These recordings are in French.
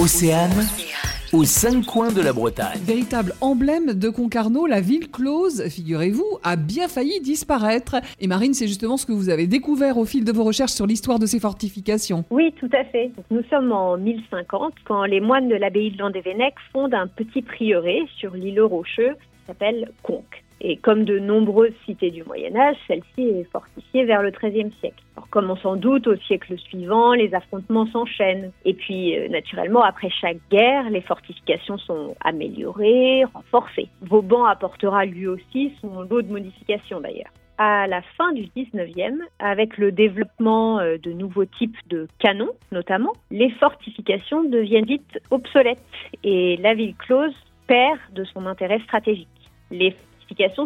Océane, aux cinq coins de la Bretagne. Véritable emblème de Concarneau, la ville close, figurez-vous, a bien failli disparaître. Et Marine, c'est justement ce que vous avez découvert au fil de vos recherches sur l'histoire de ces fortifications. Oui, tout à fait. Nous sommes en 1050 quand les moines de l'abbaye de Landévennec fondent un petit prieuré sur l'île Rocheux qui s'appelle Conques. Et comme de nombreuses cités du Moyen Âge, celle-ci est fortifiée vers le XIIIe siècle. Alors, comme on s'en doute, au siècle suivant, les affrontements s'enchaînent. Et puis, euh, naturellement, après chaque guerre, les fortifications sont améliorées, renforcées. Vauban apportera lui aussi son lot de modifications d'ailleurs à la fin du 19e, avec le développement euh, de nouveaux types de canons notamment, les fortifications deviennent vite obsolètes et la ville close perd de son intérêt stratégique.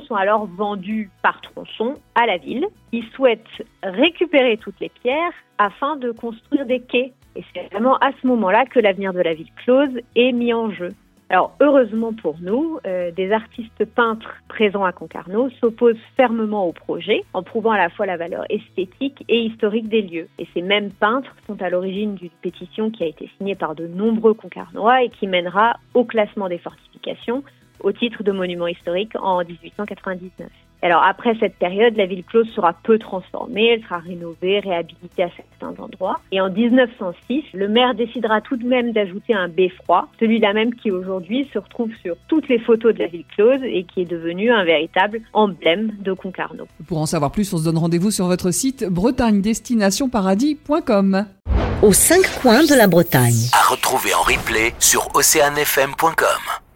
Sont alors vendues par tronçon à la ville. Ils souhaitent récupérer toutes les pierres afin de construire des quais. Et c'est vraiment à ce moment-là que l'avenir de la ville close est mis en jeu. Alors heureusement pour nous, euh, des artistes peintres présents à Concarneau s'opposent fermement au projet en prouvant à la fois la valeur esthétique et historique des lieux. Et ces mêmes peintres sont à l'origine d'une pétition qui a été signée par de nombreux Concarnois et qui mènera au classement des fortifications au titre de monument historique en 1899. Alors après cette période, la ville close sera peu transformée, elle sera rénovée, réhabilitée à certains endroits. Et en 1906, le maire décidera tout de même d'ajouter un beffroi, celui-là même qui aujourd'hui se retrouve sur toutes les photos de la ville close et qui est devenu un véritable emblème de Concarneau. Pour en savoir plus, on se donne rendez-vous sur votre site bretagne-destination-paradis.com. Aux cinq coins de la Bretagne. À retrouver en replay sur oceanfm.com.